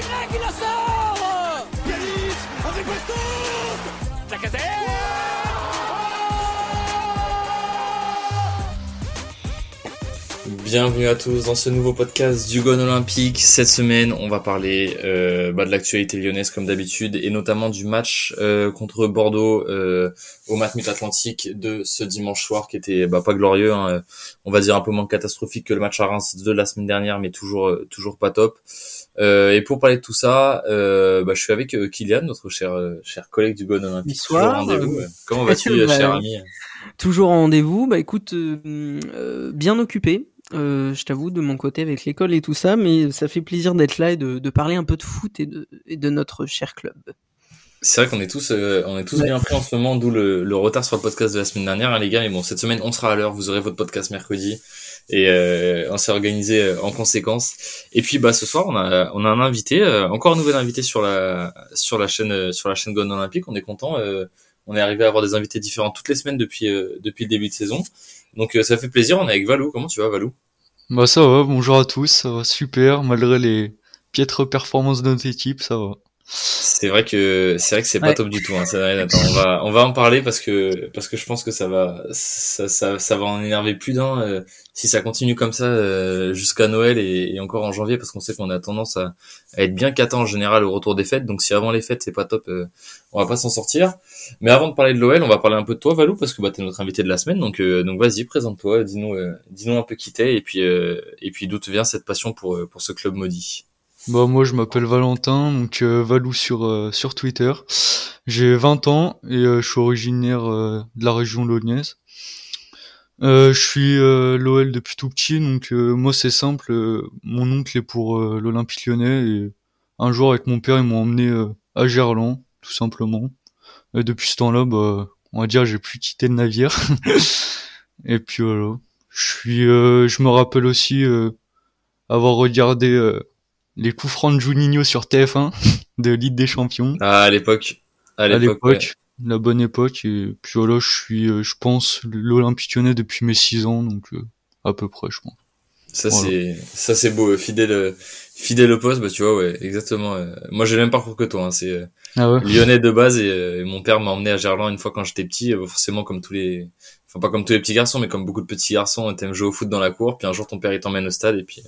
Qui la sort. Yanis avec Bastos Bienvenue à tous dans ce nouveau podcast du Gone Olympique. Cette semaine, on va parler euh, bah, de l'actualité lyonnaise comme d'habitude et notamment du match euh, contre Bordeaux euh, au Matmut Atlantique de ce dimanche soir qui était bah, pas glorieux, hein, on va dire un peu moins catastrophique que le match à Reims de la semaine dernière, mais toujours toujours pas top. et pour parler de tout ça, bah, je suis avec Kylian, notre cher cher collègue du Gone Olympique. Bonsoir. Comment vas-tu, cher ami? Toujours en rendez-vous. Bah écoute, bien occupé. Euh, je t'avoue, de mon côté, avec l'école et tout ça, mais ça fait plaisir d'être là et de, parler un peu de foot et de, et de notre cher club. C'est vrai qu'on est tous, euh, on est tous bien pris en ce moment, d'où le, retard sur le podcast de la semaine dernière, hein, les gars. Mais bon, cette semaine, on sera à l'heure. Vous aurez votre podcast mercredi et euh, on s'est organisé en conséquence. Et puis, bah, ce soir, on a, on a un invité, encore un nouvel invité sur la, sur la chaîne, sur la chaîne Gone Olympique. On est content. on est arrivé à avoir des invités différents toutes les semaines depuis, depuis le début de saison. Donc euh, ça fait plaisir, on est avec Valou. Comment tu vas Valou? Bah ça va, bonjour à tous, ça va super, malgré les piètres performances de notre équipe, ça va. C'est vrai que c'est vrai que c'est pas top du tout. Hein. on va on va en parler parce que parce que je pense que ça va ça ça, ça va en énerver plus d'un euh, si ça continue comme ça euh, jusqu'à Noël et, et, encore en janvier parce qu'on sait qu'on a tendance à, à être bien catant en général au retour des fêtes. Donc si avant les fêtes c'est pas top, euh, on va pas s'en sortir. Mais avant de parler de l'OL, on va parler un peu de toi Valou parce que bah t'es notre invité de la semaine. Donc donc vas-y présente-toi, dis-nous dis-nous un peu qui t'es et puis et puis d'où te vient cette passion pour pour ce club maudit. Bah moi je m'appelle Valentin, donc euh, Valou sur euh, sur Twitter. J'ai 20 ans et euh, je suis originaire de la région lyonnaise. je suis l'OL depuis tout petit, donc moi c'est simple. mon oncle est pour l'Olympique Lyonnais et un jour avec mon père ils m'ont emmené à Gerland, tout simplement. Et depuis ce temps-là, bah, on va dire j'ai plus quitté le navire. et puis voilà. Je suis, je me rappelle aussi avoir regardé les coups francs de Juninho sur TF1 de Ligue des Champions. Ah, à l'époque. À l'époque. La bonne époque. Et puis voilà, je suis, euh, je pense, l'Olympique Lyonnais depuis mes 6 ans, donc euh, à peu près, je pense. Ça c'est, ça c'est beau, fidèle, fidèle au poste, bah tu vois, ouais, exactement. moi j'ai le même parcours que toi, hein, c'est ah ouais? Lyonnais de base et, mon père m'a emmené à Gerland une fois quand j'étais petit, forcément comme tous les, enfin pas comme tous les petits garçons, mais comme beaucoup de petits garçons, t'aimes jouer au foot dans la cour, puis un jour ton père il t'emmène au stade et puis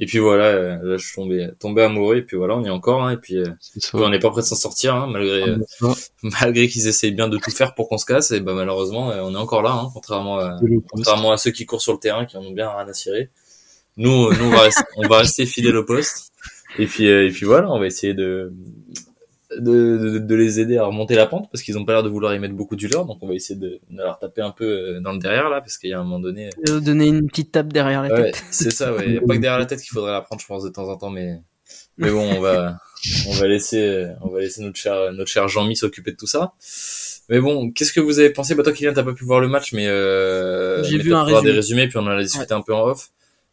et puis voilà, euh, là, je suis tombé, tombé amoureux, et puis voilà, on y est encore, hein, et puis euh, on n'est pas prêt de s'en sortir, hein, malgré ah, euh, malgré qu'ils essayent bien de tout faire pour qu'on se casse, et ben malheureusement, on est encore là, hein, contrairement à contrairement à ceux qui courent sur le terrain, qui en ont bien rien à cirer. Nous, nous on va rester, on va rester fidèles au poste, et puis et puis voilà, on va essayer de de, de, les aider à remonter la pente parce qu'ils ont pas l'air de vouloir y mettre beaucoup du leur donc on va essayer de, de, leur taper un peu euh, dans le derrière là parce qu'il y a un moment donné de donner une petite tape derrière la tête. c'est ça ouais. A pas que derrière la tête qu'il faudrait la prendre je pense de temps en temps mais mais bon on va on va laisser on va laisser notre cher notre cher Jean-Mi s'occuper de tout ça. Mais bon qu'est-ce que vous avez pensé? Bah toi Kylian t'as pas pu voir le match mais euh, j'ai vu un résumé. des résumés puis on en a discuté un peu en off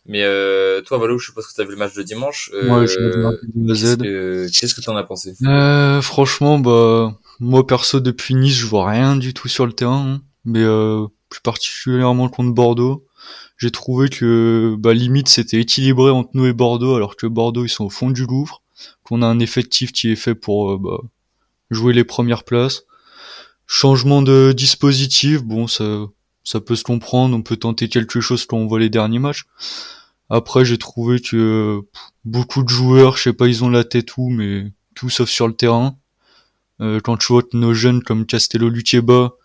mais euh, toi, Valo, je suppose que tu as vu le match de dimanche. Euh, moi, je Qu'est-ce que tu en as pensé? Euh, Franchement, bah moi perso depuis Nice, je vois rien du tout sur le terrain, hein. mais euh, plus particulièrement contre Bordeaux, j'ai trouvé que bah limite c'était équilibré entre nous et Bordeaux, alors que Bordeaux ils sont au fond du Louvre, qu'on a un effectif qui est fait pour euh, bah, jouer les premières places. Changement de dispositif, bon ça ça peut se comprendre, on peut tenter quelque chose quand on voit les derniers matchs. Après, j'ai trouvé que beaucoup de joueurs, je sais pas, ils ont la tête où, mais tout sauf sur le terrain. Euh, quand tu vois nos jeunes comme Castello Lutieba,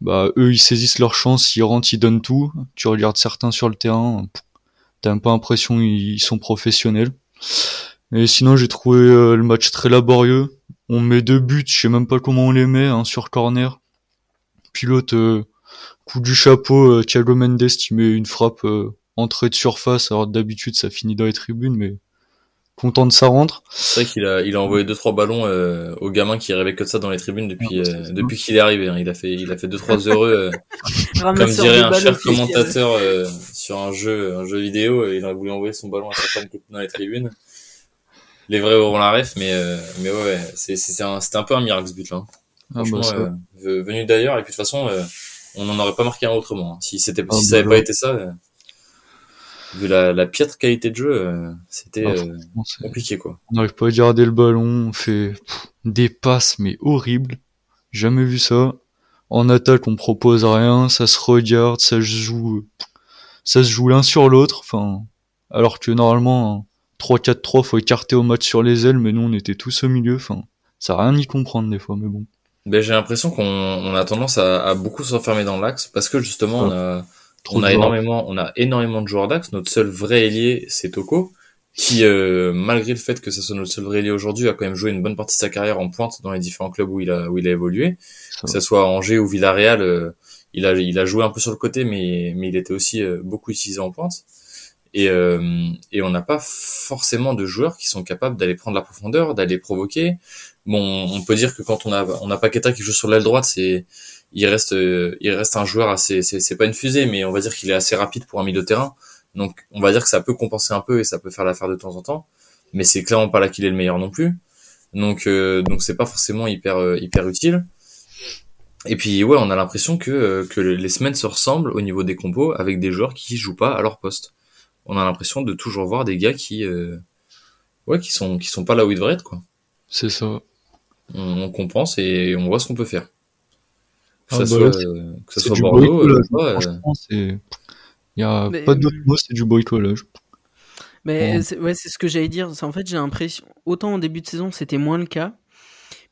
bah eux ils saisissent leur chance, ils rentrent, ils donnent tout. Tu regardes certains sur le terrain, t'as pas l'impression ils sont professionnels. Et sinon j'ai trouvé euh, le match très laborieux. On met deux buts, je sais même pas comment on les met, un sur corner. Pilote euh, coup du chapeau, euh, Thiago Mendes qui met une frappe entrée de surface. Alors d'habitude ça finit dans les tribunes, mais content de sa rentre. C'est vrai qu'il a, il a envoyé deux trois ballons euh, aux gamins qui rêvaient que de ça dans les tribunes depuis euh, depuis qu'il est arrivé. Hein. Il a fait, il a fait deux trois heureux, comme dirait un cher commentateur sur un jeu, un jeu vidéo. il a voulu envoyer son ballon à sa femme qui était dans les tribunes. Les vrais auront la ref, mais mais ouais, c'est c'est un, c'était un peu un miracle ce but là. Hein. Ah, bah, venu d'ailleurs et puis de toute façon on n'en aurait pas marqué un autrement. Hein. Si c'était, si ah, ça n'avait bah pas été ça. Vu la, la piètre qualité de jeu, euh, c'était euh, compliqué quoi. On n'arrive pas à garder le ballon, on fait des passes mais horribles. Jamais vu ça. En attaque, on propose rien, ça se regarde, ça se joue, ça se joue l'un sur l'autre. Enfin, alors que normalement, 3-4-3, faut écarter au match sur les ailes, mais nous, on était tous au milieu. Enfin, ça a rien y comprendre des fois, mais bon. Ben, j'ai l'impression qu'on on a tendance à, à beaucoup s'enfermer dans l'axe parce que justement, on a on a énormément, on a énormément de joueurs d'axe. Notre seul vrai ailier, c'est Toko, qui, euh, malgré le fait que ce soit notre seul vrai ailier aujourd'hui, a quand même joué une bonne partie de sa carrière en pointe dans les différents clubs où il a, où il a évolué. Que ce soit Angers ou Villarreal, euh, il a, il a joué un peu sur le côté, mais, mais il était aussi euh, beaucoup utilisé en pointe. Et, et on n'a pas forcément de joueurs qui sont capables d'aller prendre la profondeur, d'aller provoquer. Bon, on peut dire que quand on a, on a Paqueta qui joue sur l'aile droite, c'est, il reste, euh, il reste un joueur assez, c'est pas une fusée, mais on va dire qu'il est assez rapide pour un milieu de terrain. Donc, on va dire que ça peut compenser un peu et ça peut faire l'affaire de temps en temps. Mais c'est clairement pas là qu'il est le meilleur non plus. Donc, euh, donc c'est pas forcément hyper, euh, hyper utile. Et puis, ouais, on a l'impression que, que les semaines se ressemblent au niveau des compos avec des joueurs qui jouent pas à leur poste. On a l'impression de toujours voir des gars qui, ouais, qui sont, qui sont pas là où ils devraient être, quoi. C'est ça. On, on compense et on voit ce qu'on peut faire. Que ça soit, que ça soit Bordeaux, euh, il n'y a pas d'autre mot, c'est du bricolage. Mais ouais, c'est ce que j'allais dire. En fait, j'ai l'impression, autant en début de saison, c'était moins le cas,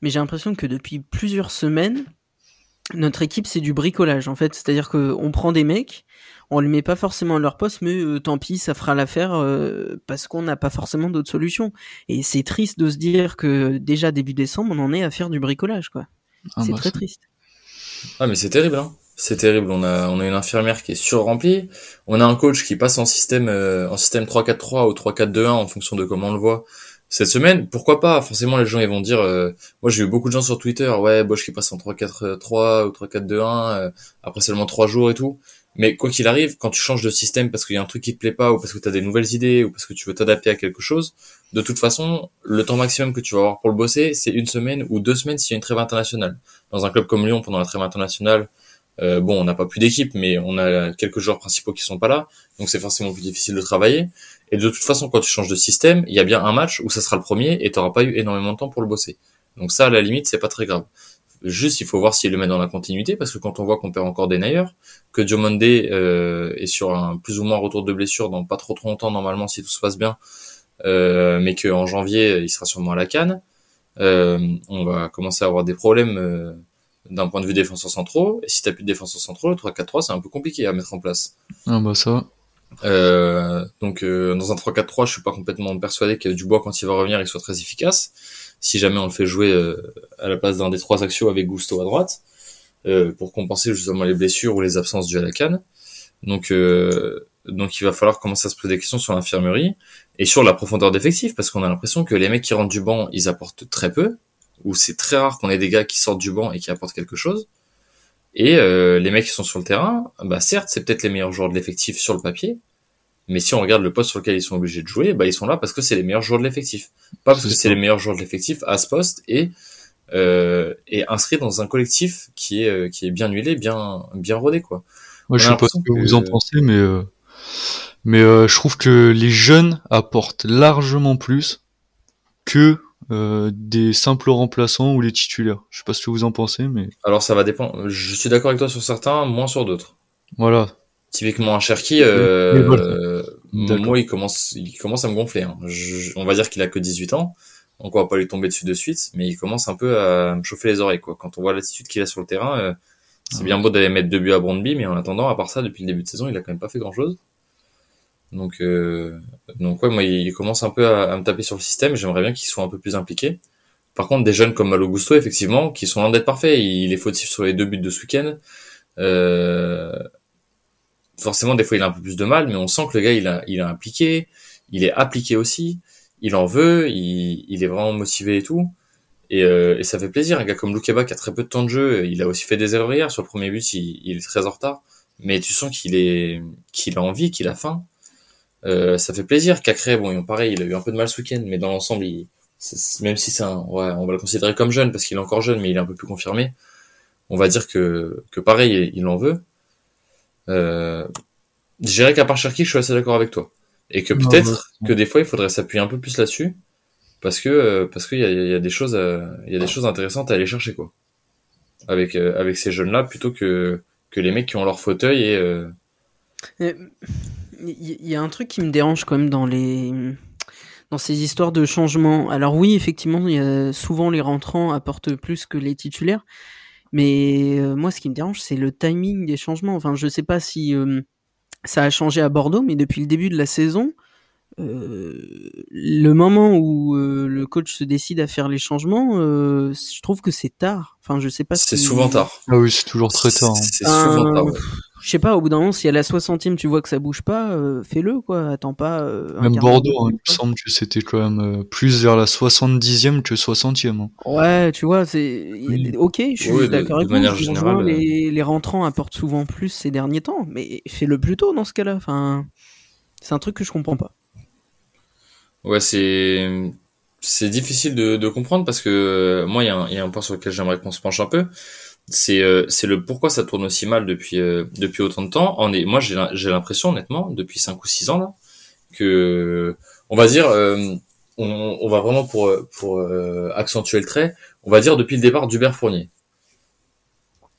mais j'ai l'impression que depuis plusieurs semaines, notre équipe, c'est du bricolage, en fait. C'est-à-dire qu'on prend des mecs, on les met pas forcément à leur poste, mais euh, tant pis, ça fera l'affaire euh, parce qu'on n'a pas forcément d'autres solutions. Et c'est triste de se dire que déjà début décembre, on en est à faire du bricolage, quoi. Ah, c'est bah, très triste. Ah mais c'est terrible, hein. C'est terrible. On a, on a une infirmière qui est sur-remplie. On a un coach qui passe en système, euh, en système 3-4-3 ou 3-4-2-1 en fonction de comment on le voit cette semaine. Pourquoi pas? Forcément, les gens ils vont dire. Euh, moi, j'ai eu beaucoup de gens sur Twitter. Ouais, Bosch qui passe en 3-4-3 ou 3-4-2-1 euh, après seulement 3 jours et tout. Mais quoi qu'il arrive, quand tu changes de système parce qu'il y a un truc qui te plaît pas ou parce que tu as des nouvelles idées ou parce que tu veux t'adapter à quelque chose, de toute façon, le temps maximum que tu vas avoir pour le bosser, c'est une semaine ou deux semaines s'il y a une trêve internationale. Dans un club comme Lyon, pendant la trêve internationale, euh, bon, on n'a pas plus d'équipe, mais on a quelques joueurs principaux qui sont pas là, donc c'est forcément plus difficile de travailler. Et de toute façon, quand tu changes de système, il y a bien un match où ça sera le premier et tu n'auras pas eu énormément de temps pour le bosser. Donc ça, à la limite, c'est pas très grave. Juste, il faut voir s'il le met dans la continuité, parce que quand on voit qu'on perd encore des nailleurs, que Diomande euh, est sur un plus ou moins retour de blessure dans pas trop trop longtemps normalement si tout se passe bien, euh, mais qu'en janvier il sera sûrement à la canne, euh, on va commencer à avoir des problèmes euh, d'un point de vue défenseur centraux. Et si t'as plus de défenseurs centraux, le 3-4-3 c'est un peu compliqué à mettre en place. Ah bah ça. Euh, donc euh, dans un 3-4-3, je suis pas complètement persuadé que Dubois quand il va revenir, il soit très efficace si jamais on le fait jouer euh, à la place d'un des trois axios avec Gusto à droite, euh, pour compenser justement les blessures ou les absences dues à la canne. Donc, euh, donc il va falloir commencer à se poser des questions sur l'infirmerie et sur la profondeur d'effectif, parce qu'on a l'impression que les mecs qui rentrent du banc, ils apportent très peu, ou c'est très rare qu'on ait des gars qui sortent du banc et qui apportent quelque chose. Et les mecs qui sont sur le terrain, bah certes, c'est peut-être les meilleurs joueurs de l'effectif sur le papier, mais si on regarde le poste sur lequel ils sont obligés de jouer, bah ils sont là parce que c'est les meilleurs joueurs de l'effectif, pas parce que c'est les meilleurs joueurs de l'effectif à ce poste et euh, et inscrit dans un collectif qui est euh, qui est bien huilé, bien bien rodé quoi. Moi je sais pas ce que, vous en pensez, mais euh, mais euh, je trouve que les jeunes apportent largement plus que euh, des simples remplaçants ou les titulaires. Je sais pas ce que vous en pensez, mais alors ça va dépendre. Je suis d'accord avec toi sur certains, moins sur d'autres. Voilà, Typiquement un Cherki, euh, moi il commence, il commence à me gonfler. Hein. on va dire qu'il a que 18 ans, donc on va pas lui tomber dessus de suite, mais il commence un peu à me chauffer les oreilles quoi. Quand on voit l'attitude qu'il a sur le terrain, euh, c'est bien beau d'aller mettre deux buts à Brondby, mais en attendant, à part ça, depuis le début de saison, il a quand même pas fait grand chose. Donc, euh, donc ouais, moi il commence un peu à, me taper sur le système. J'aimerais bien qu'il soit un peu plus impliqué. Par contre, des jeunes comme Malo Gusto, effectivement, qui sont loin d'être parfaits, il est fautif sur les deux buts de ce week-end. Euh, forcément des fois il a un peu plus de mal, mais on sent que le gars il a, il a impliqué, il est appliqué aussi, il en veut, il, il est vraiment motivé et tout. Et, euh, et, ça fait plaisir. Un gars comme Lukeba qui a très peu de temps de jeu, il a aussi fait des erreurs hier sur le premier but, il, il est très en retard, mais tu sens qu'il est, qu'il a envie, qu'il a faim. Euh, ça fait plaisir. Cacré, bon, pareil, il a eu un peu de mal ce week-end, mais dans l'ensemble, il, même si c'est un, ouais, on va le considérer comme jeune parce qu'il est encore jeune, mais il est un peu plus confirmé. On va dire que, que pareil, il en veut. Euh, Je dirais qu'à part Cherki, je suis assez d'accord avec toi. Et que peut-être que des fois, il faudrait s'appuyer un peu plus là-dessus. Parce que, euh, parce qu'il y a, y a des choses, il y a des choses intéressantes à aller chercher, quoi. Avec, euh, avec ces jeunes-là, plutôt que, que les mecs qui ont leur fauteuil et, euh, il y a un truc qui me dérange quand même dans les dans ces histoires de changement. Alors oui, effectivement, il y a souvent les rentrants apportent plus que les titulaires, mais moi, ce qui me dérange, c'est le timing des changements. Enfin, je sais pas si ça a changé à Bordeaux, mais depuis le début de la saison, euh, le moment où euh, le coach se décide à faire les changements, euh, je trouve que c'est tard. Enfin, je sais pas. C'est souvent tard. Ah oui, c'est toujours très tard. Hein. C'est souvent tard. Je sais pas, au bout d'un moment, si à la 60e tu vois que ça bouge pas, fais-le quoi. Attends pas. même Bordeaux, hein, il me semble que c'était quand même plus vers la 70e que 60e. Hein. Ouais, tu vois, c'est ok, je suis d'accord avec manière générale, les, les rentrants apportent souvent plus ces derniers temps, mais fais-le plus tôt dans ce cas-là. Enfin, c'est un truc que je comprends pas. Ouais, c'est c'est difficile de, de, comprendre parce que euh, moi, il y a un point sur lequel j'aimerais qu'on se penche un peu. C'est euh, c'est le pourquoi ça tourne aussi mal depuis euh, depuis autant de temps. On est, moi, j'ai l'impression, honnêtement, depuis 5 ou 6 ans là, que on va dire, on, on, va vraiment pour pour accentuer le trait, on va dire depuis le départ d'Hubert Fournier.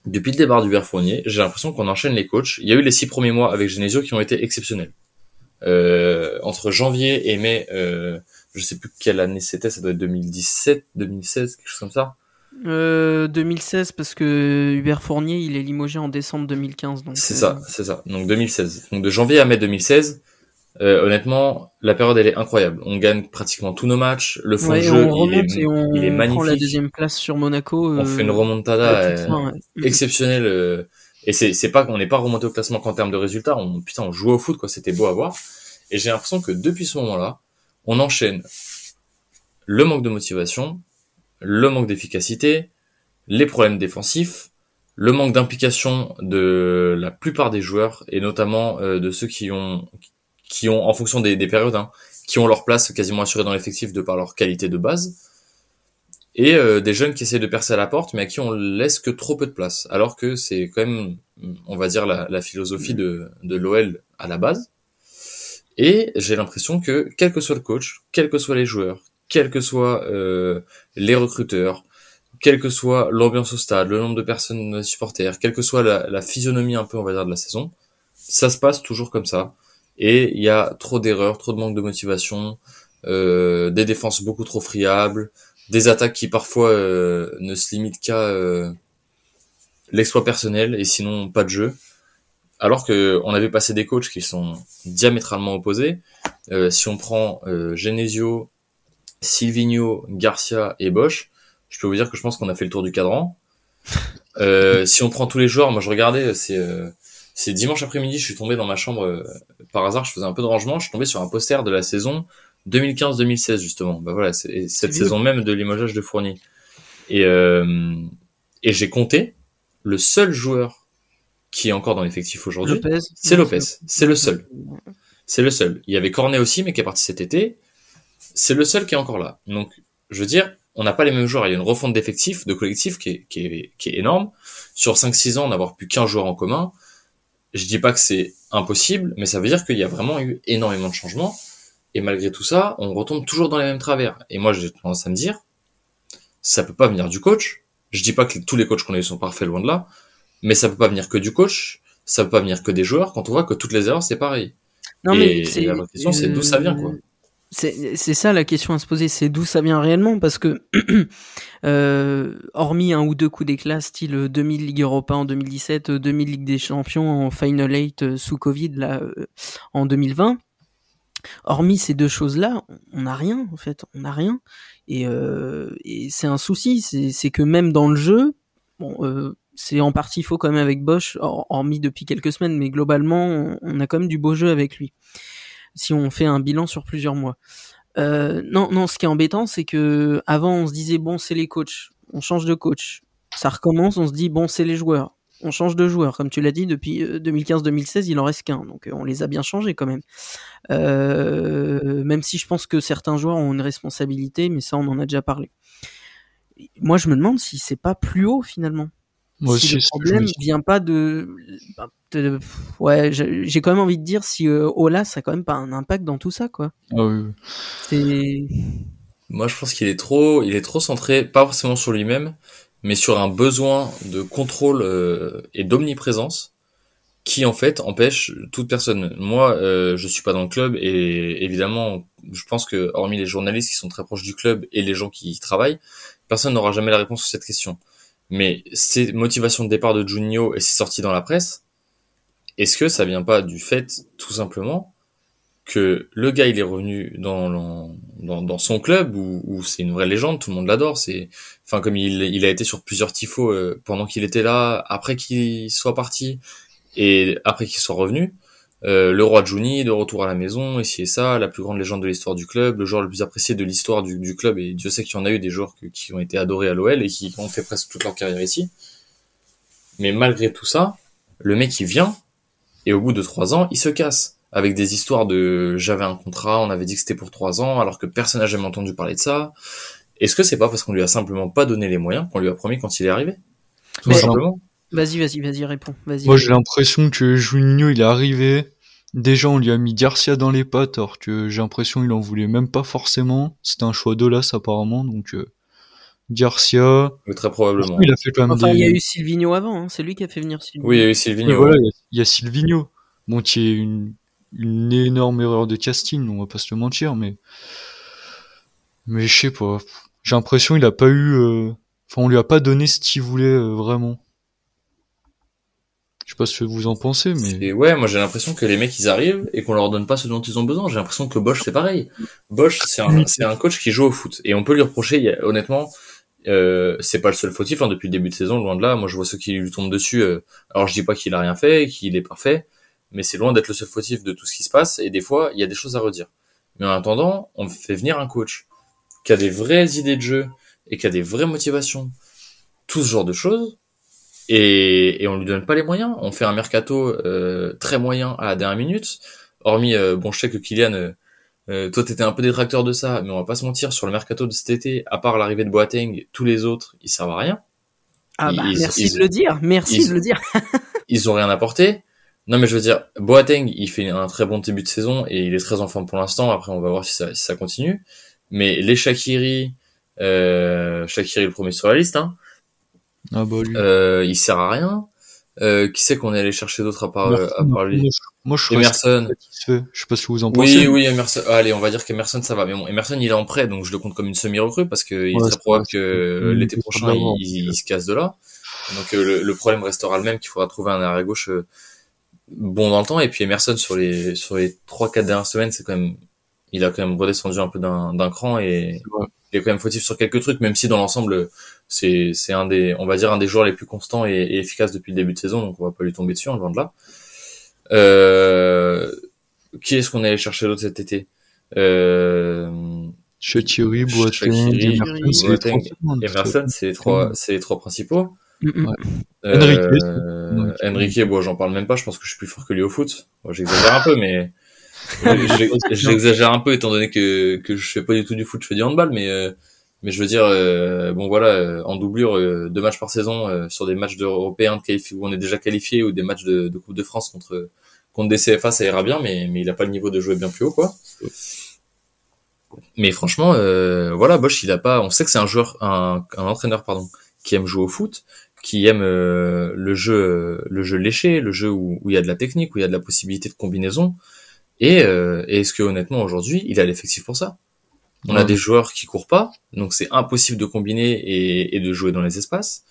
Depuis le départ d'Hubert Fournier, j'ai l'impression qu'on enchaîne les coachs. Il y a eu les six premiers mois avec Genesio qui ont été exceptionnels. Euh, entre janvier et mai, euh, je sais plus quelle année c'était, ça doit être 2017, 2016, quelque chose comme ça. Euh, 2016 parce que Hubert Fournier il est limogé en décembre 2015 donc c'est ça c'est ça. Donc 2016 donc de janvier à mai 2016 euh, honnêtement la période elle est incroyable. On gagne pratiquement tous nos matchs. Le fond de jeu il est, il est magnifique prend la deuxième place sur Monaco on fait une euh, remontada exceptionnelle et c'est c'est pas qu'on n'est pas remonté au classement qu'en termes de résultats, on putain on jouait au foot quoi, c'était beau à voir. Et j'ai l'impression que depuis ce moment-là, on enchaîne le manque de motivation, le manque d'efficacité, les problèmes défensifs, le manque d'implication de la plupart des joueurs et notamment euh, de ceux qui ont qui ont en fonction des, des périodes hein, qui ont leur place quasiment assurée dans l'effectif de par leur qualité de base et euh, des jeunes qui essaient de percer à la porte, mais à qui on laisse que trop peu de place, alors que c'est quand même, on va dire, la, la philosophie de, de l'OL à la base. Et j'ai l'impression que, quel que soit le coach, quels que soient les joueurs, quels que soient euh, les recruteurs, quelle que soit l'ambiance au stade, le nombre de personnes supporters, quelle que soit la, la, physionomie un peu, on va dire, de la saison, ça se passe toujours comme ça. Et il y a trop d'erreurs, trop de manque de motivation, euh, des défenses beaucoup trop friables, des attaques qui parfois euh, ne se limitent qu'à euh, l'exploit personnel et sinon pas de jeu. Alors que on avait passé des coachs qui sont diamétralement opposés. Euh, si on prend Genesio, Silvino, Garcia et Bosch, je peux vous dire que je pense qu'on a fait le tour du cadran. si on prend tous les joueurs, moi je regardais, c'est c'est dimanche après-midi, je suis tombé dans ma chambre par hasard, je faisais un peu de rangement, je suis tombé sur un poster de la saison 2015-2016 justement. Bah voilà, c'est cette saison même de limogeage de Fournier. Et euh, et j'ai compté le seul joueur qui est encore dans l'effectif aujourd'hui, c'est Lopez. C'est le seul. C'est le seul. Il y avait Cornet aussi, mais qui est parti cet été. C'est le seul qui est encore là. Donc, je veux dire, on n'a pas les mêmes joueurs. Il y a une refonte d'effectifs, de collectif qui est, qui est, qui est énorme. Sur 5-6 ans, n'avoir plus qu'un joueur en commun. Je dis pas que c'est impossible, mais ça veut dire qu'il y a vraiment eu énormément de changements. Et malgré tout ça, on retombe toujours dans les mêmes travers. Et moi, j'ai tendance à me dire, ça peut pas venir du coach. Je dis pas que tous les coachs qu'on a eu sont parfaits, loin de là. Mais ça peut pas venir que du coach. Ça peut pas venir que des joueurs quand on voit que toutes les erreurs, c'est pareil. Non, mais la question, c'est d'où ça vient, quoi. C'est ça la question à se poser, c'est d'où ça vient réellement, parce que euh, hormis un ou deux coups d'éclat, style 2000 Ligue Europa en 2017, 2000 Ligue des Champions en Final 8 euh, sous Covid là euh, en 2020, Hormis ces deux choses-là, on n'a rien en fait, on n'a rien. Et, euh, et c'est un souci, c'est que même dans le jeu, bon, euh, c'est en partie faux quand même avec Bosch, hormis depuis quelques semaines, mais globalement, on, a quand même du beau jeu avec lui. Si on fait un bilan sur plusieurs mois. Euh, non, non, ce qui est embêtant, c'est que avant on se disait bon, c'est les coachs, on change de coach, ça recommence, on se dit bon, c'est les joueurs on change de joueur. Comme tu l'as dit, depuis 2015-2016, euh, il en reste qu'un. Donc euh, on les a bien changés quand même. Même si je pense que certains joueurs ont une responsabilité, mais ça on en a déjà parlé. Moi je me demande si c'est pas plus haut finalement. Moi si le problème vient pas de, bah, ouais, j'ai quand même envie de dire si euh, Ola ça a quand même pas un impact dans tout ça quoi. Ah oui. C'est. Moi je pense qu'il est trop, il est trop centré, pas forcément sur lui-même, mais sur un besoin de contrôle euh, et d'omniprésence qui en fait empêche toute personne. Moi, euh, je suis pas dans le club et évidemment, je pense que hormis les journalistes qui sont très proches du club et les gens qui y travaillent, personne n'aura jamais la réponse sur cette question. Mais ces motivations de départ de Juninho et ses sorties dans la presse, est-ce que ça vient pas du fait, tout simplement, que le gars il est revenu dans dans, son club où, où c'est une vraie légende, tout le monde l'adore. C'est, enfin comme il, il a été sur plusieurs tifos euh, pendant qu'il était là, après qu'il soit parti et après qu'il soit revenu. Euh, le roi Juni de retour à la maison, et c'est ça, la plus grande légende de l'histoire du club, le joueur le plus apprécié de l'histoire du, du, club, et Dieu sait qu'il y en a eu des joueurs qui ont été adorés à l'OL et qui ont fait presque toute leur carrière ici. Mais malgré tout ça, le mec il vient, et au bout de trois ans, il se casse. Avec des histoires de j'avais un contrat, on avait dit que c'était pour trois ans, alors que personne n'a jamais entendu parler de ça. Est-ce que c'est pas parce qu'on lui a simplement pas donné les moyens qu'on lui a promis quand il est arrivé? Tout simplement. Vas-y, vas-y, vas-y, réponds. Vas Moi, j'ai l'impression que Juninho, il est arrivé. Déjà, on lui a mis Garcia dans les pattes, alors que j'ai l'impression qu'il en voulait même pas forcément. C'était un choix d'Olas, apparemment, donc, euh, Garcia. Mais très probablement. Il a fait quand même enfin, il y a eu Silvino avant, hein. c'est lui qui a fait venir Silvino. Oui, il y a eu Silvino. voilà, il y a Silvino. Bon, qui est une, une énorme erreur de casting, on va pas se le mentir, mais, mais je sais pas. J'ai l'impression qu'il a pas eu, euh, enfin, on lui a pas donné ce qu'il voulait euh, vraiment. Je sais pas ce que vous en pensez, mais. ouais, moi j'ai l'impression que les mecs ils arrivent et qu'on leur donne pas ce dont ils ont besoin. J'ai l'impression que Bosch c'est pareil. Bosch c'est un, un coach qui joue au foot et on peut lui reprocher, honnêtement, euh, c'est pas le seul fautif hein, depuis le début de saison, loin de là. Moi je vois ceux qui lui tombent dessus. Euh, alors je dis pas qu'il a rien fait, qu'il est parfait, mais c'est loin d'être le seul fautif de tout ce qui se passe et des fois il y a des choses à redire. Mais en attendant, on fait venir un coach qui a des vraies idées de jeu et qui a des vraies motivations, tout ce genre de choses et, et on lui donne pas les moyens. On fait un mercato euh, très moyen à la dernière minute. Hormis, euh, bon, je sais que Kylian, euh, euh, toi t'étais un peu détracteur de ça, mais on va pas se mentir, sur le mercato de cet été, à part l'arrivée de Boateng, tous les autres, ils servent à rien. Ah bah, merci de le dire, merci de le dire. ils ont rien apporté. Non mais je veux dire, Boateng, il fait un très bon début de saison et il est très en forme pour l'instant. Après, on va voir si ça, si ça continue. Mais les Shakiri, euh, Shakiri le premier sur la liste, hein, ah bah lui. Euh, il sert à rien. Euh, qui sait qu'on est allé chercher d'autres à part, euh, à part lui? Moi, je suis Emerson. Je sais pas ce que vous en pensez. Oui, oui, Emerson. allez, on va dire qu'Emerson, ça va. Mais bon, Emerson, il est en prêt, donc je le compte comme une semi-recrue parce qu'il est très probable que l'été prochain, il, il, se casse de là. Donc euh, le, le, problème restera le même, qu'il faudra trouver un arrière gauche euh, bon dans le temps. Et puis Emerson, sur les sur les trois quatre dernières semaines, c'est quand même, il a quand même redescendu un peu d'un cran et il est quand même fautif sur quelques trucs, même si dans l'ensemble c'est c'est un des on va dire un des joueurs les plus constants et, et, efficaces depuis le début de saison, donc on va pas lui tomber dessus, en loin de là. Euh, qui est-ce qu'on est allé chercher d'autre cet été? Euh, Chachiri, Boateng, Emerson, c'est les trois c'est les trois principaux. Ouais. Euh, Enrique, Enrique, bon, j'en parle même pas. Je pense que je suis plus fort que lui au foot. Bon, J'exagère un peu, mais j'exagère un peu étant donné que que je fais pas du tout du foot, je fais du handball, mais euh, mais je veux dire, euh, bon voilà, euh, en doublure, euh, deux matchs par saison sur des matchs européens de où on est déjà qualifié ou des matchs de, de, Coupe de France contre contre des CFA, ça ira bien, mais mais il a pas le niveau de jouer bien plus haut, quoi. Mais franchement, voilà, Bosch, il a pas. On sait que c'est un joueur, un, un, entraîneur, pardon, qui aime jouer au foot, qui aime le jeu, le jeu léché, le jeu où, où il y a de la technique, où il y a de la possibilité de combinaison. Et, et est-ce que honnêtement aujourd'hui, il a l'effectif pour ça? On a des joueurs qui courent pas, donc c'est impossible de combiner et, et, de jouer dans les espaces.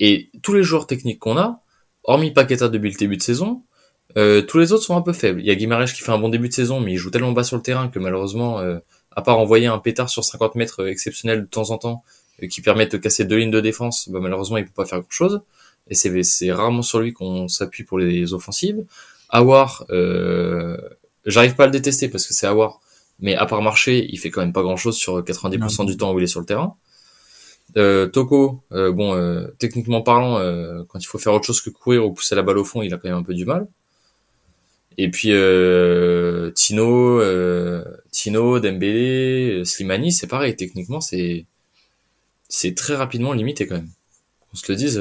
Et tous les joueurs techniques qu'on a, hormis Paqueta depuis le début de saison, euh, tous les autres sont un peu faibles. Il y a Guimarães qui fait un bon début de saison, mais il joue tellement bas sur le terrain que malheureusement, euh, à part envoyer un pétard sur 50 mètres euh, exceptionnel de temps en temps, euh, qui permet de casser deux lignes de défense, bah, malheureusement il peut pas faire grand chose. Et c'est rarement sur lui qu'on s'appuie pour les offensives. Awar, euh, j'arrive pas à le détester parce que c'est Awar mais à part marcher, il fait quand même pas grand chose sur 90% du temps où il est sur le terrain. Euh, Toko, euh, bon, euh, techniquement parlant, euh, quand il faut faire autre chose que courir ou pousser la balle au fond, il a quand même un peu du mal. Et puis euh, Tino, Tino, Dembélé, Slimani, c'est pareil. Techniquement, c'est c'est très rapidement limité quand même. On se le dise.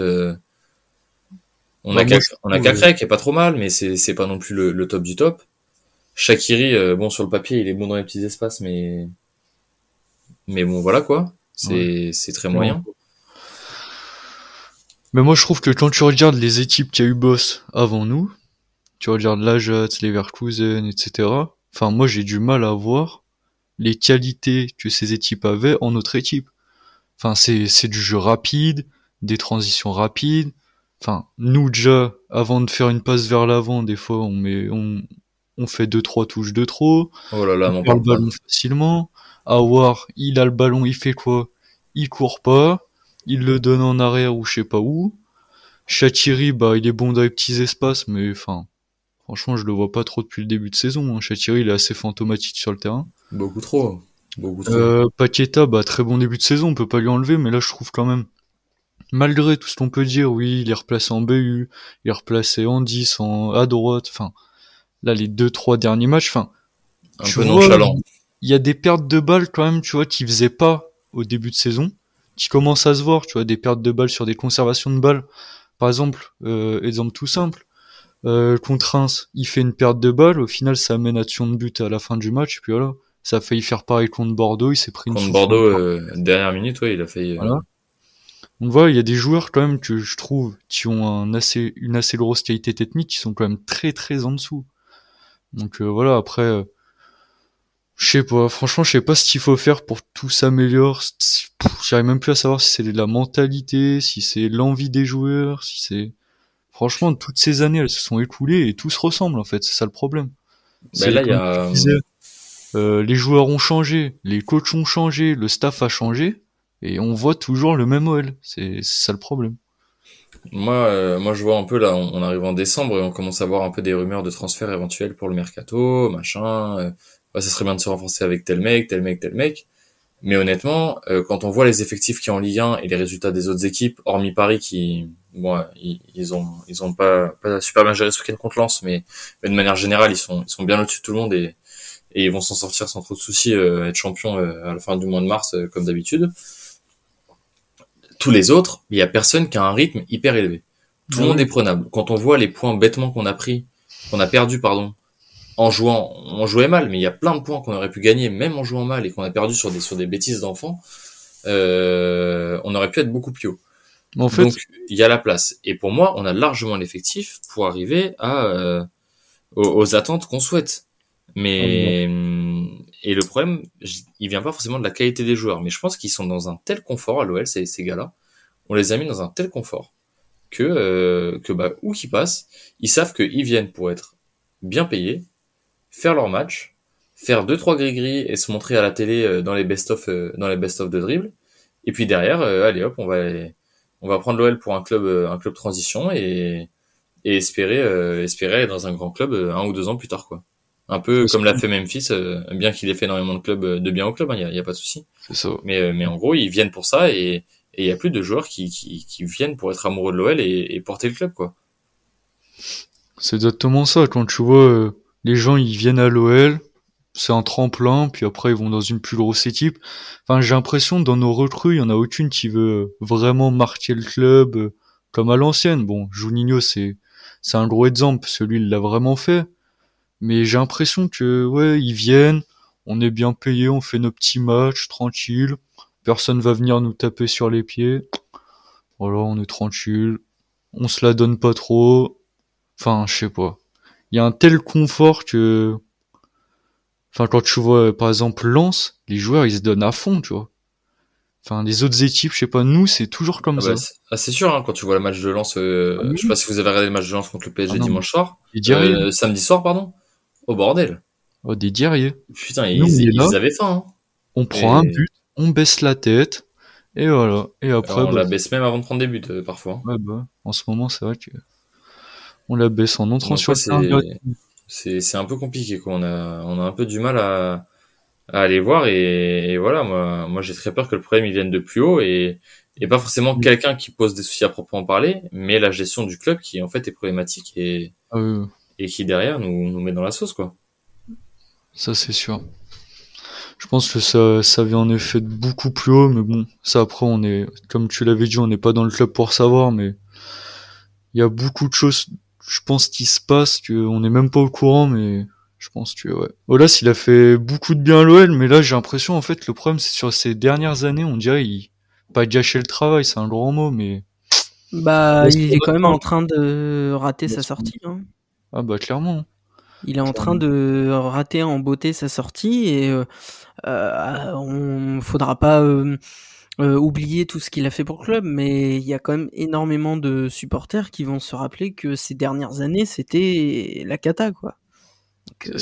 On a on a Cacré qui est pas trop mal, mais c'est c'est pas non plus le, le top du top. Shakiri, euh, bon sur le papier, il est bon dans les petits espaces, mais mais bon voilà quoi. C'est c'est très moyen. Mais moi je trouve que quand tu regardes les équipes qui a eu boss avant nous, tu regardes l'Ajax, les Leverkusen, etc. Enfin moi j'ai du mal à voir les qualités que ces équipes avaient en notre équipe. Enfin c'est c'est du jeu rapide, des transitions rapides. Enfin nous déjà avant de faire une passe vers l'avant, des fois on met on on fait deux trois touches de trop. Oh là là, on perd le ballon facilement. Awar, il a le ballon, il fait quoi? Il court pas, il le donne en arrière ou je sais pas où. Chatiri, bah il est bon dans les petits espaces, mais enfin, franchement je le vois pas trop depuis le début de saison. Hein. Chatiri, il est assez fantomatique sur le terrain. Beaucoup trop. Beaucoup trop. Euh, Paqueta, bah très bon début de saison, on peut pas lui enlever, mais là je trouve quand même malgré tout ce qu'on peut dire, oui, il est replacé en BU, il est replacé en 10, en à droite, enfin, là, les deux, trois derniers matchs, enfin, un peu nonchalant. Il y a des pertes de balles quand même, tu vois, qui faisaient pas au début de saison, qui commencent à se voir, tu vois, des pertes de balles sur des conservations de balles. Par exemple, euh, exemple tout simple, euh, contre Reims, il fait une perte de balles, au final, ça amène action de but à la fin du match, puis voilà, ça a failli faire pareil contre Bordeaux, il s'est pris une Contre Bordeaux, euh, dernière minute, ouais, il a failli. Voilà. On voit, il y a des joueurs quand même que je trouve qui ont un assez, une assez grosse qualité technique, qui sont quand même très très en dessous. Donc euh, voilà, après, euh, je sais pas, franchement, je sais pas ce qu'il faut faire pour que tout s'améliore. J'arrive même plus à savoir si c'est la mentalité, si c'est l'envie des joueurs, si c'est... Franchement, toutes ces années, elles se sont écoulées et tout se ressemble, en fait, c'est ça le problème. Ben là, il y a... Euh, les joueurs ont changé, les coachs ont changé, le staff a changé, et on voit toujours le même OL. C'est ça le problème. Moi, euh, moi, je vois un peu là, on, arrive en décembre et on commence à voir un peu des rumeurs de transfert éventuels pour le mercato, machin. Euh, ça serait bien de se renforcer avec tel mec, tel mec, tel mec. Mais honnêtement, euh, quand on voit les effectifs qui en Ligue 1 et les résultats des autres équipes, hormis Paris qui, bon, ils, ont, ils ont pas, pas super bien géré ce week-end contre Lens, mais, de manière générale, ils sont, ils sont bien au-dessus de tout le monde et, et ils vont s'en sortir sans trop de soucis, être champions à la fin du mois de mars comme d'habitude tous les autres, il y a personne qui a un rythme hyper élevé. Tout le monde est prenable. Quand on voit les points bêtement qu'on a pris, qu'on a perdu, pardon, en jouant, on jouait mal, mais il y a plein de points qu'on aurait pu gagner même en jouant mal et qu'on a perdu sur des sur des bêtises d'enfants. Euh, on aurait pu être beaucoup plus haut. En fait, Donc il y a la place. Et pour moi, on a largement l'effectif pour arriver à euh, aux, attentes qu'on souhaite. Mais et le problème, il vient pas forcément de la qualité des joueurs, mais je pense qu'ils sont dans un tel confort à l'OL, ces, ces gars-là. On les a mis dans un tel confort que, euh, que bah, où qu'ils passent, ils savent qu'ils viennent pour être bien payés, faire leur match, faire deux trois gris-gris et se montrer à la télé euh, dans les best-of euh, dans les best-of de dribble. Et puis derrière, allez hop, on va on va prendre l'OL pour un club un club transition et, espérer espérer être dans un grand club un ou deux ans plus tard quoi. Un peu comme l'a fait Memphis, euh, bien qu'il ait fait énormément de clubs euh, de bien au club, il hein, n'y a, a, pas de souci. Mais, euh, mais en gros, ils viennent pour ça et il y a plus de joueurs qui, qui, qui, viennent pour être amoureux de l'OL et, et, porter le club, quoi. C'est exactement ça. Quand tu vois les gens, ils viennent à l'OL, c'est un tremplin, puis après ils vont dans une plus grosse équipe. Enfin, j'ai l'impression dans nos recrues, il y en a aucune qui veut vraiment marquer le club comme à l'ancienne. Bon, Juninho, c'est c'est un gros exemple, celui il l'a vraiment fait. Mais j'ai l'impression que, ouais, ils viennent, on est bien payé, on fait nos petits matchs, tranquille. Personne va venir nous taper sur les pieds. Voilà, on est tranquille. On se la donne pas trop. Enfin, je sais pas. Il y a un tel confort que, enfin, quand tu vois, par exemple, Lens, les joueurs, ils se donnent à fond, tu vois. Enfin, les autres équipes, je sais pas, nous, c'est toujours comme ah ça. Bah, ah, c'est sûr, hein, quand tu vois le match de Lens, euh, ah je sais pas si vous avez regardé le match de Lens contre le PSG ah dimanche soir. Euh, samedi soir, pardon. Au bordel. Oh, des guerriers. Putain, ils, avaient faim. Hein. On prend un but, on baisse la tête, et voilà. Et après, on la bah, baisse même avant de prendre des buts, euh, parfois. Ouais, bah, en ce moment, c'est vrai que on la baisse en entrant sur le C'est, c'est un peu compliqué, quoi. On a, on a un peu du mal à, à aller voir, et, voilà, moi, moi, j'ai très peur que le problème, il vienne de plus haut, et, et pas forcément mm. quelqu'un qui pose des soucis à proprement parler, mais la gestion du club qui, en fait, est problématique, et, ah et qui derrière nous, nous met dans la sauce quoi. Ça c'est sûr. Je pense que ça, ça vient en effet de beaucoup plus haut, mais bon, ça après on est, comme tu l'avais dit, on n'est pas dans le club pour savoir, mais il y a beaucoup de choses, je pense, qui se passent, qu'on n'est même pas au courant, mais je pense que ouais. Olas, il a fait beaucoup de bien à l'OL, mais là j'ai l'impression en fait le problème c'est sur ces dernières années, on dirait il pas gâcher le travail, c'est un grand mot, mais bah il est quand même en train de rater sa sortie. Hein. Ah bah clairement. Il est en train de rater en beauté sa sortie et euh, euh on faudra pas euh, euh, oublier tout ce qu'il a fait pour le club, mais il y a quand même énormément de supporters qui vont se rappeler que ces dernières années c'était la cata quoi. Euh,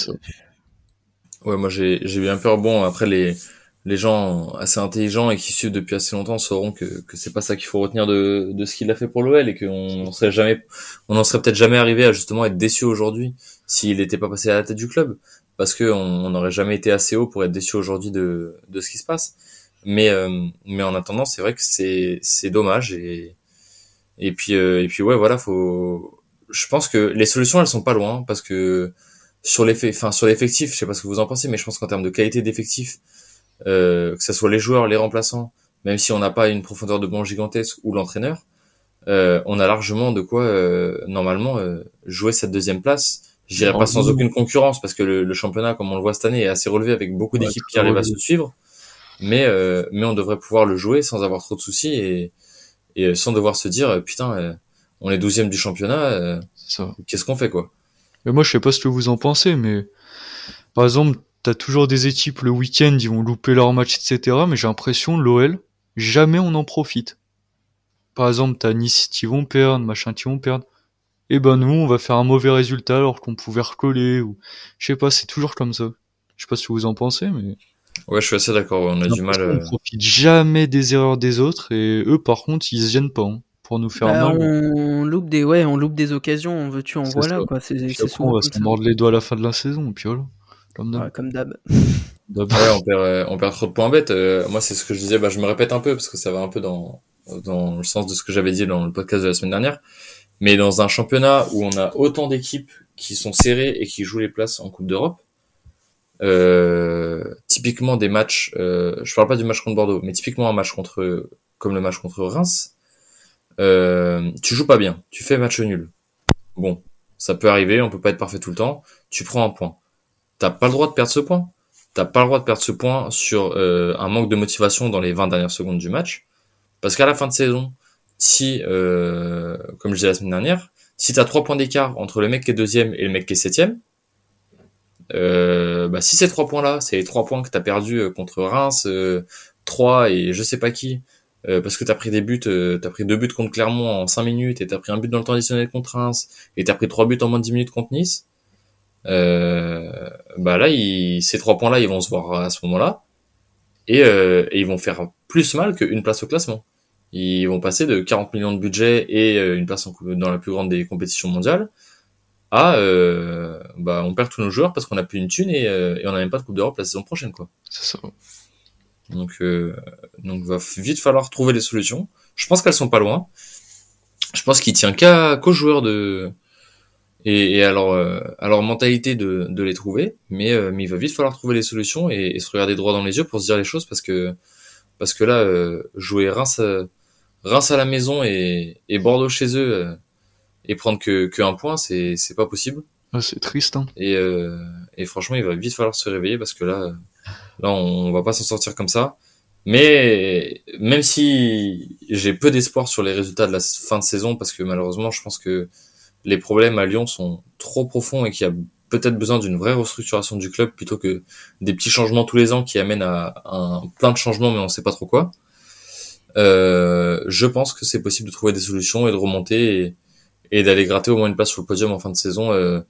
ouais, moi j'ai j'ai un peur. Bon, après les les gens assez intelligents et qui suivent depuis assez longtemps sauront que que c'est pas ça qu'il faut retenir de de ce qu'il a fait pour l'OL et qu'on serait jamais on en serait peut-être jamais arrivé à justement être déçu aujourd'hui s'il n'était pas passé à la tête du club parce que on n'aurait jamais été assez haut pour être déçu aujourd'hui de de ce qui se passe. Mais euh, mais en attendant, c'est vrai que c'est c'est dommage et et puis euh, et puis ouais voilà faut je pense que les solutions elles sont pas loin parce que sur l'effet, enfin sur l'effectif, je sais pas ce que vous en pensez, mais je pense qu'en termes de qualité d'effectif, que ce soit les joueurs, les remplaçants, même si on n'a pas une profondeur de banc gigantesque ou l'entraîneur, euh, on a largement de quoi euh, normalement euh, jouer cette deuxième place. Je dirais pas sans aucune concurrence parce que le, championnat, comme on le voit cette année, est assez relevé avec beaucoup d'équipes qui arrivent à se suivre. Mais euh, mais on devrait pouvoir le jouer sans avoir trop de soucis et, et sans devoir se dire putain on est douzième du championnat, qu'est-ce qu'on fait quoi? Mais moi, je sais pas ce que vous en pensez, mais par exemple, t'as toujours des équipes le week-end, ils vont louper leur match, etc. Mais j'ai l'impression, l'OL, jamais on en profite. Par exemple, t'as Nice qui vont perdre, machin qui vont perdre. Et eh ben nous, on va faire un mauvais résultat alors qu'on pouvait recoller ou je sais pas, c'est toujours comme ça. Je sais pas ce que vous en pensez, mais ouais, je suis assez d'accord. On a du mal. On euh, profite jamais des erreurs des autres et eux, par contre, ils se gênent pas. Hein pour nous faire bah, On loupe des, ouais, on loupe des occasions, on veut tu en voilà, quoi. C'est, souvent on va se mordre les doigts à la fin de la saison, puis voilà. Comme d'hab. comme d'hab. on perd, euh, on perd trop de points bêtes. Euh, moi, c'est ce que je disais, bah, je me répète un peu parce que ça va un peu dans, dans le sens de ce que j'avais dit dans le podcast de la semaine dernière. Mais dans un championnat où on a autant d'équipes qui sont serrées et qui jouent les places en Coupe d'Europe, euh, typiquement des matchs, euh, je parle pas du match contre Bordeaux, mais typiquement un match contre, comme le match contre Reims, euh, tu joues pas bien, tu fais match nul. Bon, ça peut arriver, on peut pas être parfait tout le temps. Tu prends un point. T'as pas le droit de perdre ce point. T'as pas le droit de perdre ce point sur euh, un manque de motivation dans les 20 dernières secondes du match. Parce qu'à la fin de saison, si, euh, comme je disais la semaine dernière, si t'as trois points d'écart entre le mec qui est deuxième et le mec qui est septième, euh, bah si ces trois points-là, c'est les trois points que t'as perdu contre Reims, euh, 3 et je sais pas qui, euh, parce que t'as pris des buts, euh, t'as pris deux buts contre Clermont en 5 minutes et t'as pris un but dans le temps additionnel contre Reims et t'as pris trois buts en moins de 10 minutes contre Nice. Euh, bah là, ces trois points-là, ils vont se voir à ce moment-là et, euh, et, ils vont faire plus mal qu'une place au classement. Ils vont passer de 40 millions de budget et une place dans la plus grande des compétitions mondiales à bah on perd tous nos joueurs parce qu'on a plus une thune et, et on n'a même pas de Coupe d'Europe la saison prochaine quoi. C'est ça. Donc, euh, donc va vite falloir trouver des solutions. Je pense qu'elles sont pas loin. Je pense qu'il tient qu'à qu'aux joueurs de et, et à, leur, euh, leur mentalité de, de les trouver. Mais, euh, mais il va vite falloir trouver des solutions et, se regarder droit dans les yeux pour se dire les choses parce que parce que là euh, jouer Reims Reims à la maison et, et Bordeaux chez eux et prendre que, que un point c'est c'est pas possible. Ah, c'est triste. Hein. Et, et franchement il va vite falloir se réveiller parce que là Là, on, va pas s'en sortir comme ça. Mais même si j'ai peu d'espoir sur les résultats de la fin de saison, parce que malheureusement, je pense que les problèmes à Lyon sont trop profonds et qu'il y a peut-être besoin d'une vraie restructuration du club plutôt que des petits changements tous les ans qui amènent à un plein de changements, mais on sait pas trop quoi. Euh, je pense que c'est possible de trouver des solutions et de remonter et, d'aller gratter au moins une place sur le podium en fin de saison, euh,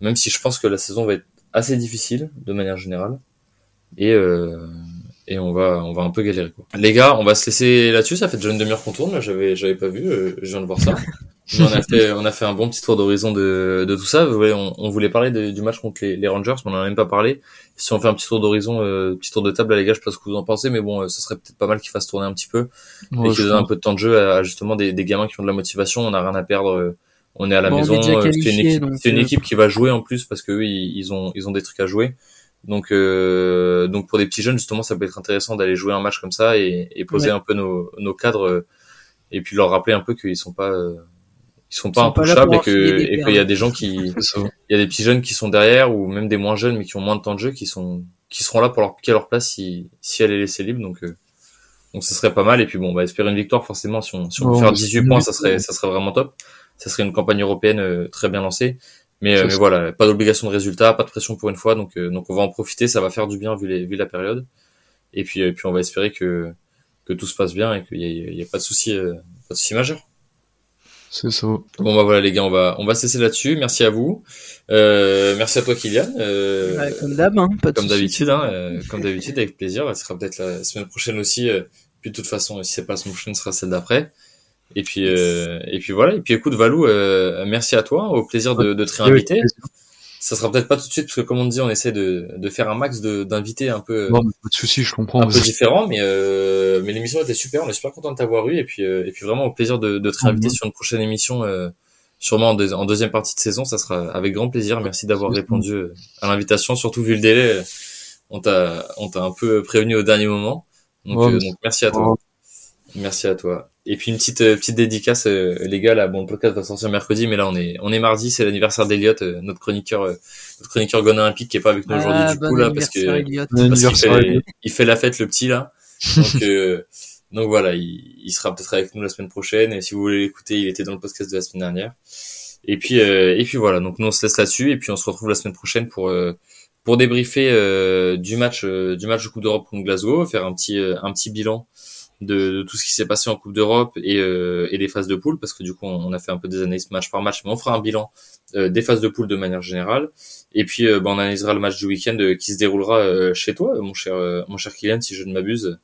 même si je pense que la saison va être assez difficile de manière générale et euh, et on va on va un peu galérer. Les gars, on va se laisser là-dessus. Ça fait déjà une demi-heure qu'on tourne. J'avais j'avais pas vu. Je viens de voir ça. on a fait on a fait un bon petit tour d'horizon de de tout ça. Vous voyez, on, on voulait parler du match contre les, les, Rangers, mais on en a même pas parlé. Si on fait un petit tour d'horizon, euh, petit tour de table, les gars, je sais pas ce que vous en pensez, mais bon, euh, ce serait peut-être pas mal qu'ils fassent tourner un petit peu et qu'ils donnent un peu de temps de jeu à, justement des, des gamins qui ont de la motivation. On a rien à perdre. Euh, on est à la maison. C'est une, équipe, une équipe qui va jouer en plus parce que eux, ils, ils ont ils ont des trucs à jouer. Donc, euh, donc pour des petits jeunes, justement, ça peut être intéressant d'aller jouer un match comme ça et, et poser un peu nos, nos cadres euh, et puis leur rappeler un peu qu'ils sont pas, euh, ils sont pas intouchables et que et qu'il y a des gens qui il y a des petits jeunes qui sont derrière ou même des moins jeunes mais qui ont moins de temps de jeu qui sont qui seront là pour leur piquer leur place si si elle est laissée libre. Donc euh, donc ce serait pas mal. Et puis bon on va espérer une victoire forcément si on si on peut faire 18 points ça serait ça serait vraiment top. Ça serait une campagne européenne euh, très bien lancée. Mais, euh, mais voilà pas d'obligation de résultat pas de pression pour une fois. Donc donc on va en profiter. Ça va faire du bien vu les vu la période. Et puis et puis on va espérer que que tout se passe bien et qu'il y, y a, pas de souci pas de souci majeur c'est ça. Bon bah voilà les gars, on va on va cesser là-dessus. Merci à vous. Euh, merci à toi Kylian. Euh, comme d'hab, hein, pas de comme d'habitude, hein, euh, comme d'habitude avec plaisir. Ce sera peut-être la semaine prochaine aussi. Euh, puis de toute façon, si c'est pas la semaine prochaine, ce sera celle d'après. Et puis euh, et puis voilà. Et puis écoute Valou, merci à toi. Au plaisir de, de te réinviter ça sera peut-être pas tout de suite parce que comme on dit, on essaie de, de faire un max d'invités un peu pas de souci je comprends un peu différents mais euh, mais l'émission était super on est super content de t'avoir eu et puis euh, et puis vraiment au plaisir de, de te réinviter sur une prochaine émission euh, sûrement en, en, deuxième partie de saison ça sera avec grand plaisir merci d'avoir répondu euh, à l'invitation surtout vu le délai on t'a on t'a un peu prévenu au dernier moment donc, donc merci à toi. merci à toi et puis une petite euh, petite dédicace euh, les gars là bon le podcast va sortir mercredi mais là on est on est mardi c'est l'anniversaire d'Eliott euh, notre chroniqueur notre chroniqueur Gone Olympique qui est pas avec nous aujourd'hui ah, du coup là parce que fait, il fait la fête le petit là. Donc donc voilà il, il sera peut-être avec nous la semaine prochaine et si vous voulez l'écouter il était dans le podcast de la semaine dernière. Et puis et puis voilà donc nous on se laisse là-dessus et puis on se retrouve la semaine prochaine pour pour débriefer du match du match de Coupe d'Europe contre Glasgow faire un petit un petit bilan de, tout ce qui s'est passé en Coupe d'Europe et, euh, et les phases de poule, parce que du coup on a fait un peu des analyses match par match, mais on fera un bilan euh, des phases de poule de manière générale. Et puis euh, bah, on analysera le match du week-end qui se déroulera chez toi, mon cher mon cher Kylian, si je ne m'abuse.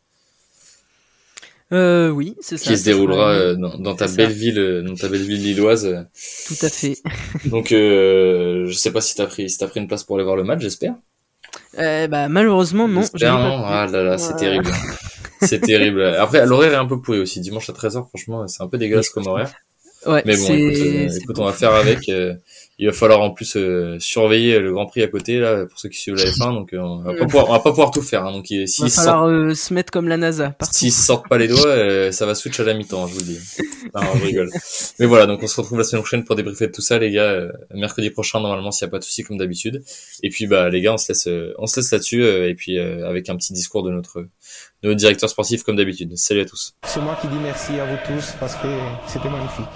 Euh, oui, c'est ça. Qui se déroulera dans, dans, ta belle ville, dans ta belle ville lilloise. Tout à fait. Donc, euh, je sais pas si t'as pris, si t'as pris une place pour aller voir le match, j'espère. Euh, bah malheureusement non. J'espère non. Ah là là, c'est terrible. c'est terrible. Après, l'horaire est un peu pourri aussi. Dimanche à 13h, franchement, c'est un peu dégueulasse comme horaire. Ouais, mais bon, écoute, euh, écoute on va faire avec. Euh, il va falloir en plus euh, surveiller le Grand Prix à côté là pour ceux qui suivent la F1 donc on va pas pouvoir on va pas pouvoir tout faire hein, donc il va falloir se mettre comme la NASA s'ils sortent pas les doigts ça va switch à la mi-temps je vous le dis. Non, je rigole. Mais voilà donc on se retrouve la semaine prochaine pour débriefer de tout ça les gars mercredi prochain normalement s'il y a pas de soucis comme d'habitude. Et puis bah les gars on se laisse on se laisse là-dessus et puis avec un petit discours de notre de notre directeur sportif comme d'habitude. Salut à tous. C'est moi qui dis merci à vous tous parce que c'était magnifique